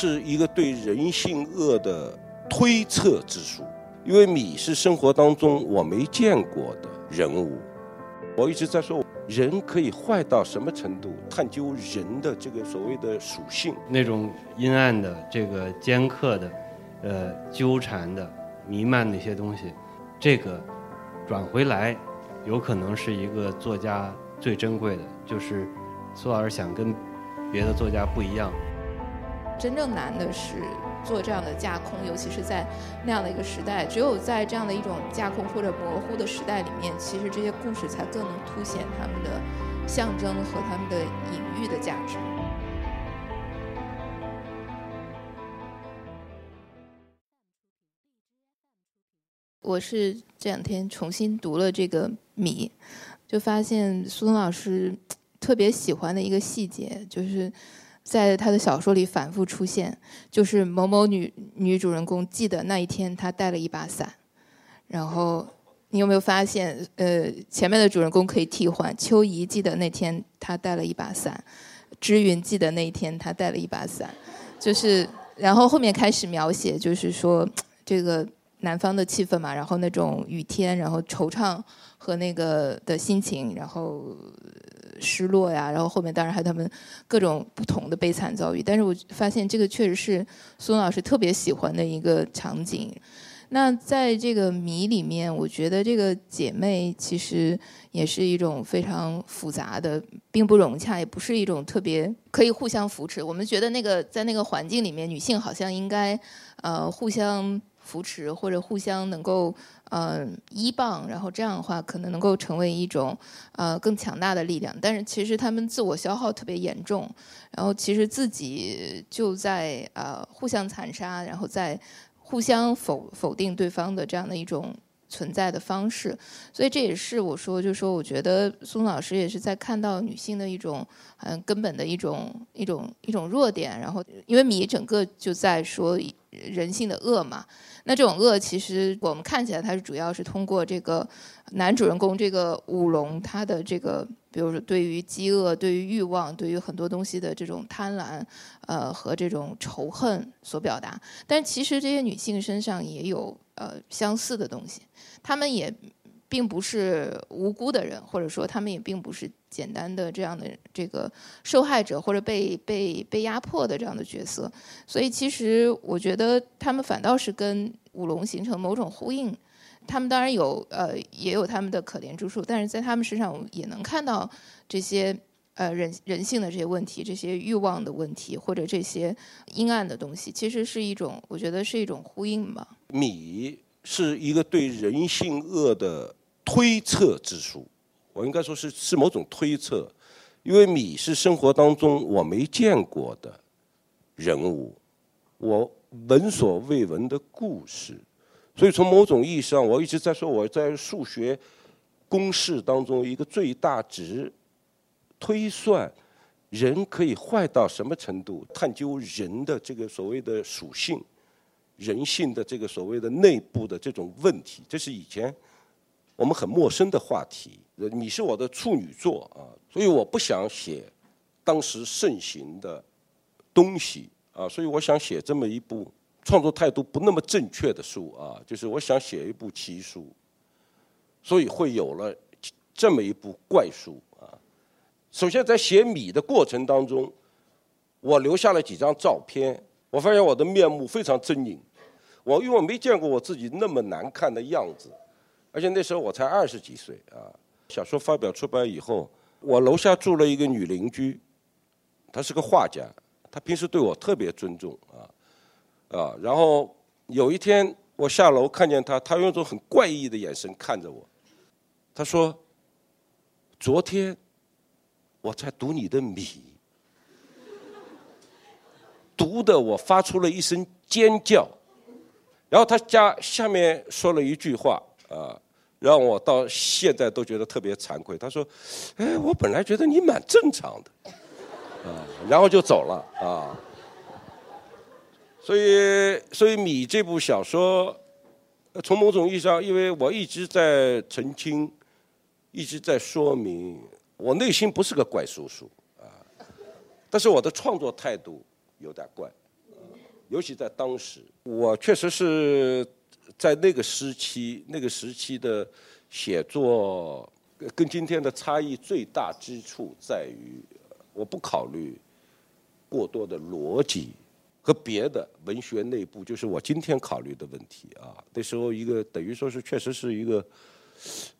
是一个对人性恶的推测之书，因为米是生活当中我没见过的人物。我一直在说，人可以坏到什么程度？探究人的这个所谓的属性，那种阴暗的、这个尖刻的、呃纠缠的、弥漫的一些东西，这个转回来，有可能是一个作家最珍贵的，就是苏老师想跟别的作家不一样。真正难的是做这样的架空，尤其是在那样的一个时代，只有在这样的一种架空或者模糊的时代里面，其实这些故事才更能凸显他们的象征和他们的隐喻的价值。我是这两天重新读了这个《米》，就发现苏东老师特别喜欢的一个细节，就是在他的小说里反复出现，就是某某女女主人公记得那一天她带了一把伞，然后你有没有发现，呃，前面的主人公可以替换，秋怡记得那天她带了一把伞，知云记得那一天她带了一把伞，就是然后后面开始描写，就是说这个。南方的气氛嘛，然后那种雨天，然后惆怅和那个的心情，然后失落呀，然后后面当然还有他们各种不同的悲惨遭遇。但是我发现这个确实是苏老师特别喜欢的一个场景。那在这个谜里面，我觉得这个姐妹其实也是一种非常复杂的，并不融洽，也不是一种特别可以互相扶持。我们觉得那个在那个环境里面，女性好像应该呃互相。扶持或者互相能够呃依傍，然后这样的话可能能够成为一种呃更强大的力量。但是其实他们自我消耗特别严重，然后其实自己就在呃互相残杀，然后在互相否否定对方的这样的一种存在的方式。所以这也是我说，就是说我觉得宋老师也是在看到女性的一种嗯根本的一种一种一种弱点。然后因为米整个就在说人性的恶嘛。那这种恶，其实我们看起来，它是主要是通过这个男主人公这个舞龙，他的这个，比如说对于饥饿、对于欲望、对于很多东西的这种贪婪，呃，和这种仇恨所表达。但其实这些女性身上也有呃相似的东西，她们也。并不是无辜的人，或者说她们也并不是简单的这样的这个受害者或者被被被压迫的这样的角色，所以其实我觉得他们反倒是跟舞龙形成某种呼应。他们当然有呃也有他们的可怜之处，但是在他们身上我也能看到这些呃人人性的这些问题、这些欲望的问题或者这些阴暗的东西，其实是一种我觉得是一种呼应吧。米是一个对人性恶的。推测之书，我应该说是是某种推测，因为米是生活当中我没见过的人物，我闻所未闻的故事，所以从某种意义上，我一直在说我在数学公式当中一个最大值推算，人可以坏到什么程度？探究人的这个所谓的属性，人性的这个所谓的内部的这种问题，这是以前。我们很陌生的话题，你是我的处女座啊，所以我不想写当时盛行的东西啊，所以我想写这么一部创作态度不那么正确的书啊，就是我想写一部奇书，所以会有了这么一部怪书啊。首先在写米的过程当中，我留下了几张照片，我发现我的面目非常狰狞，我因为我没见过我自己那么难看的样子。而且那时候我才二十几岁啊！小说发表出版以后，我楼下住了一个女邻居，她是个画家，她平时对我特别尊重啊啊！然后有一天我下楼看见他，他用一种很怪异的眼神看着我，他说：“昨天我在读你的米，读的我发出了一声尖叫。”然后他家下面说了一句话。啊，让我到现在都觉得特别惭愧。他说：“哎，我本来觉得你蛮正常的，啊，然后就走了啊。”所以，所以《米》这部小说，从某种意义上，因为我一直在澄清，一直在说明，我内心不是个怪叔叔啊，但是我的创作态度有点怪。尤其在当时，我确实是在那个时期，那个时期的写作跟今天的差异最大之处在于，我不考虑过多的逻辑和别的文学内部，就是我今天考虑的问题啊。那时候一个等于说是确实是一个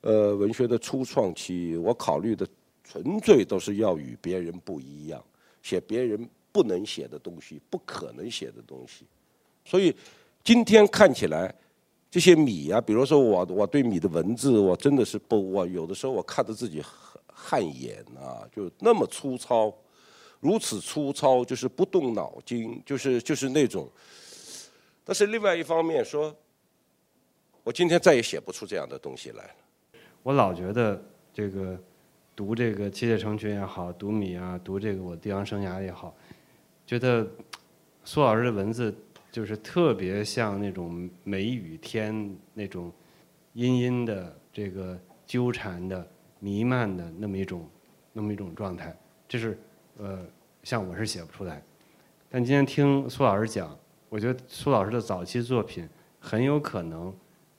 呃文学的初创期，我考虑的纯粹都是要与别人不一样，写别人。不能写的东西，不可能写的东西，所以今天看起来这些米啊，比如说我我对米的文字，我真的是不，我有的时候我看着自己汗颜啊，就那么粗糙，如此粗糙，就是不动脑筋，就是就是那种。但是另外一方面说，我今天再也写不出这样的东西来了。我老觉得这个读这个《七切成群》也好，读米啊，读这个我帝王生涯也好。觉得苏老师的文字就是特别像那种梅雨天那种阴阴的这个纠缠的弥漫的那么一种那么一种状态，这是呃像我是写不出来。但今天听苏老师讲，我觉得苏老师的早期作品很有可能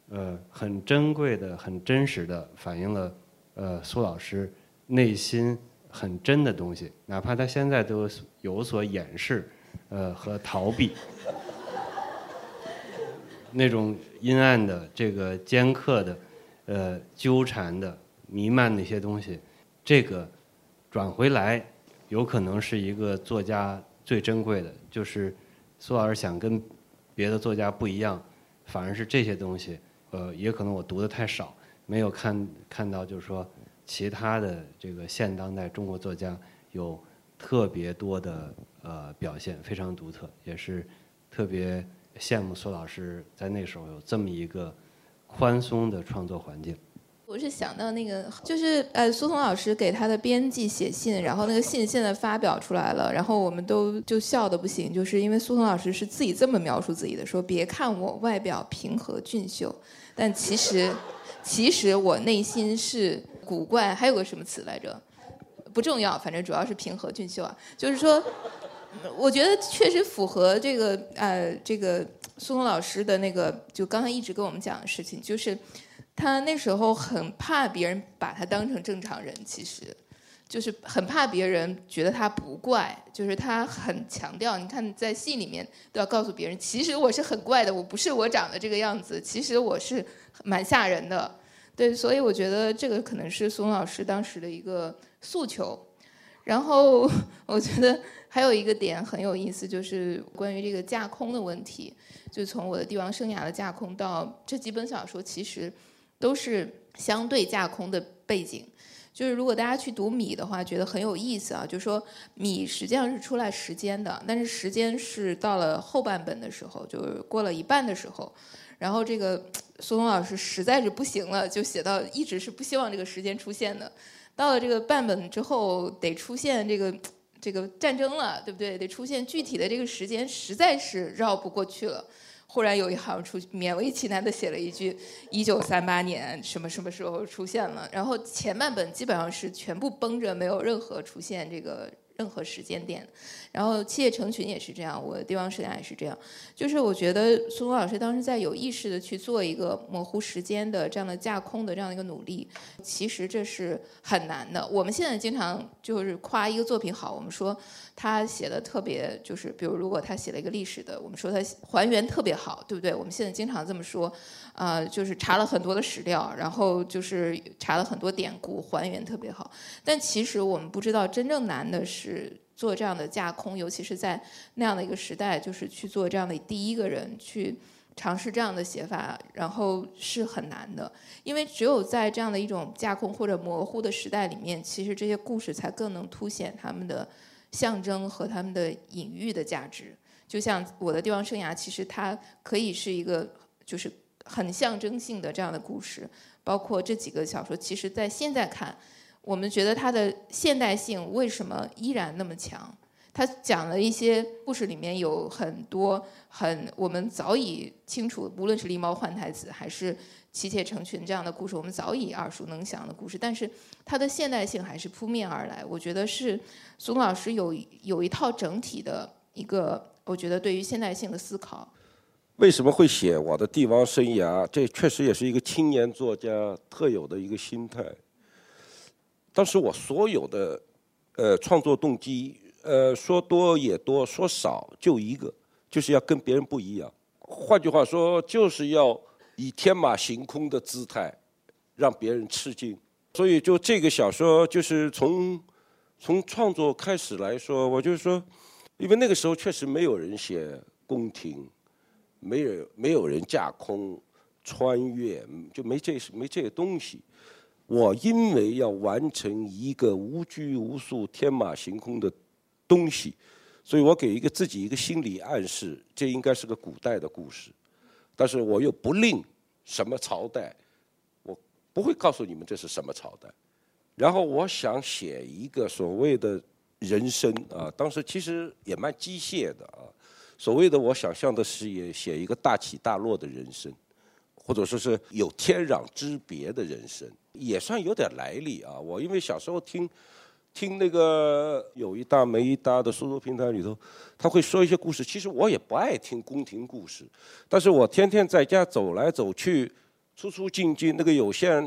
呃很珍贵的、很真实的反映了呃苏老师内心。很真的东西，哪怕他现在都有所掩饰，呃和逃避，那种阴暗的、这个尖刻的、呃纠缠的、弥漫的一些东西，这个转回来，有可能是一个作家最珍贵的，就是苏老师想跟别的作家不一样，反而是这些东西，呃也可能我读的太少，没有看看到，就是说。其他的这个现当代中国作家有特别多的呃表现，非常独特，也是特别羡慕苏老师在那时候有这么一个宽松的创作环境。我是想到那个，就是呃，苏童老师给他的编辑写信，然后那个信现在发表出来了，然后我们都就笑的不行，就是因为苏童老师是自己这么描述自己的，说别看我外表平和俊秀，但其实其实我内心是。古怪，还有个什么词来着？不重要，反正主要是平和俊秀啊。就是说，我觉得确实符合这个呃，这个苏童老师的那个，就刚才一直跟我们讲的事情，就是他那时候很怕别人把他当成正常人，其实就是很怕别人觉得他不怪，就是他很强调，你看在戏里面都要告诉别人，其实我是很怪的，我不是我长得这个样子，其实我是蛮吓人的。对，所以我觉得这个可能是苏老师当时的一个诉求。然后 我觉得还有一个点很有意思，就是关于这个架空的问题。就从我的帝王生涯的架空到这几本小说，其实都是相对架空的背景。就是如果大家去读米的话，觉得很有意思啊。就说米实际上是出来时间的，但是时间是到了后半本的时候，就是过了一半的时候。然后这个苏东老师实在是不行了，就写到一直是不希望这个时间出现的。到了这个半本之后，得出现这个这个战争了，对不对？得出现具体的这个时间，实在是绕不过去了。忽然有一行出勉为其难的写了一句：一九三八年什么什么时候出现了？然后前半本基本上是全部绷着，没有任何出现这个。任何时间点，然后七叶成群也是这样，我帝王时代也是这样。就是我觉得苏东老师当时在有意识的去做一个模糊时间的这样的架空的这样的一个努力，其实这是很难的。我们现在经常就是夸一个作品好，我们说他写的特别，就是比如如果他写了一个历史的，我们说他还原特别好，对不对？我们现在经常这么说，啊，就是查了很多的史料，然后就是查了很多典故，还原特别好。但其实我们不知道真正难的是。做这样的架空，尤其是在那样的一个时代，就是去做这样的第一个人去尝试这样的写法，然后是很难的。因为只有在这样的一种架空或者模糊的时代里面，其实这些故事才更能凸显他们的象征和他们的隐喻的价值。就像我的帝王生涯，其实它可以是一个就是很象征性的这样的故事，包括这几个小说，其实在现在看。我们觉得它的现代性为什么依然那么强？他讲了一些故事，里面有很多很我们早已清楚，无论是狸猫换太子还是妻妾成群这样的故事，我们早已耳熟能详的故事。但是它的现代性还是扑面而来。我觉得是苏东老师有有一套整体的一个我觉得对于现代性的思考。为什么会写我的帝王生涯？这确实也是一个青年作家特有的一个心态。当时我所有的呃创作动机，呃说多也多，说少就一个，就是要跟别人不一样。换句话说，就是要以天马行空的姿态让别人吃惊。所以，就这个小说，就是从从创作开始来说，我就是说，因为那个时候确实没有人写宫廷，没有没有人架空穿越，就没这没这些东西。我因为要完成一个无拘无束、天马行空的东西，所以我给一个自己一个心理暗示，这应该是个古代的故事，但是我又不吝什么朝代。我不会告诉你们这是什么朝代，然后我想写一个所谓的人生啊，当时其实也蛮机械的啊。所谓的我想象的是也写一个大起大落的人生，或者说是有天壤之别的人生，也算有点来历啊。我因为小时候听听那个有一搭没一搭的苏州评弹里头，他会说一些故事。其实我也不爱听宫廷故事，但是我天天在家走来走去。出出进进，那个有线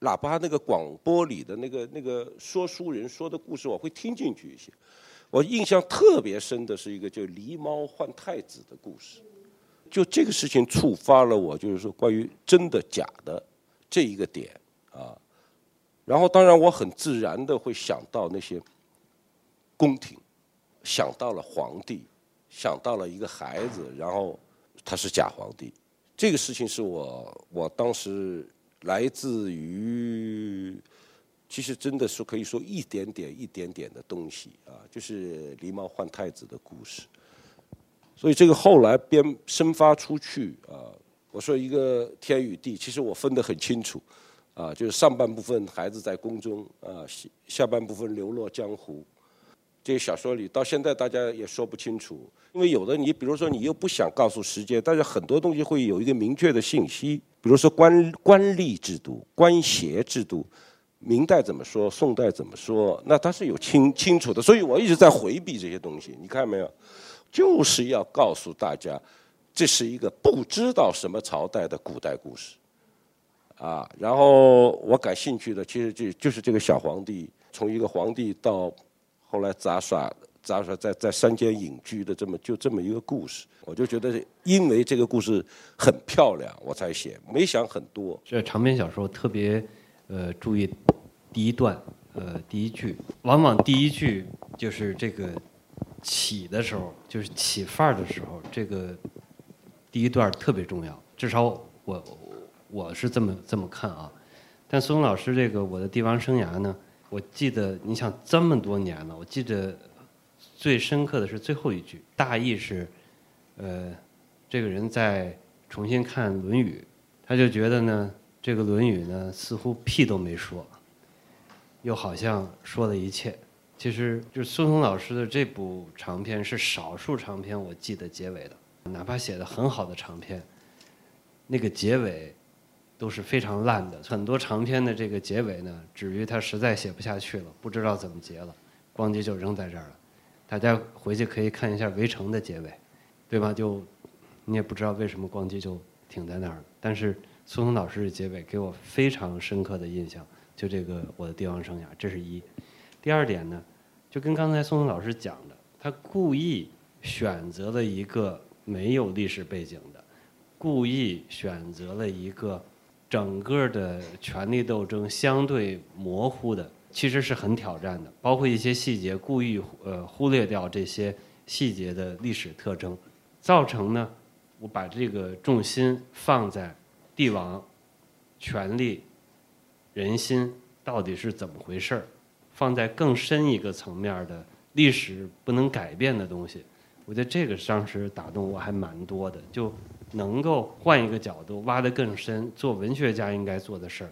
喇叭那个广播里的那个那个说书人说的故事，我会听进去一些。我印象特别深的是一个叫狸猫换太子的故事，就这个事情触发了我，就是说关于真的假的这一个点。然后当然我很自然的会想到那些宫廷，想到了皇帝，想到了一个孩子，然后他是假皇帝。这个事情是我我当时来自于，其实真的是可以说一点点一点点的东西啊，就是狸猫换太子的故事。所以这个后来编生发出去啊，我说一个天与地，其实我分得很清楚啊，就是上半部分孩子在宫中啊，下半部分流落江湖。这个小说里到现在大家也说不清楚，因为有的你比如说你又不想告诉世界，但是很多东西会有一个明确的信息，比如说官官吏制度、官协制度，明代怎么说，宋代怎么说，那它是有清清楚的，所以我一直在回避这些东西。你看没有，就是要告诉大家，这是一个不知道什么朝代的古代故事，啊，然后我感兴趣的其实就就是这个小皇帝，从一个皇帝到。后来杂耍，杂耍在在山间隐居的这么就这么一个故事，我就觉得因为这个故事很漂亮，我才写，没想很多。这长篇小说特别，呃，注意第一段，呃，第一句，往往第一句就是这个起的时候，就是起范儿的时候，这个第一段特别重要。至少我我是这么这么看啊。但孙老师这个我的帝王生涯呢？我记得，你想这么多年了，我记得最深刻的是最后一句，大意是，呃，这个人在重新看《论语》，他就觉得呢，这个《论语》呢似乎屁都没说，又好像说了一切。其实，就孙松老师的这部长篇是少数长篇我记得结尾的，哪怕写的很好的长篇，那个结尾。都是非常烂的，很多长篇的这个结尾呢，止于他实在写不下去了，不知道怎么结了，光机就扔在这儿了。大家回去可以看一下《围城》的结尾，对吧？就你也不知道为什么光机就停在那儿了。但是苏童老师的结尾给我非常深刻的印象，就这个我的帝王生涯，这是一。第二点呢，就跟刚才苏童老师讲的，他故意选择了一个没有历史背景的，故意选择了一个。整个的权力斗争相对模糊的，其实是很挑战的。包括一些细节，故意呃忽略掉这些细节的历史特征，造成呢，我把这个重心放在帝王、权力、人心到底是怎么回事儿，放在更深一个层面的历史不能改变的东西。我觉得这个当时打动我还蛮多的，就。能够换一个角度挖得更深，做文学家应该做的事儿，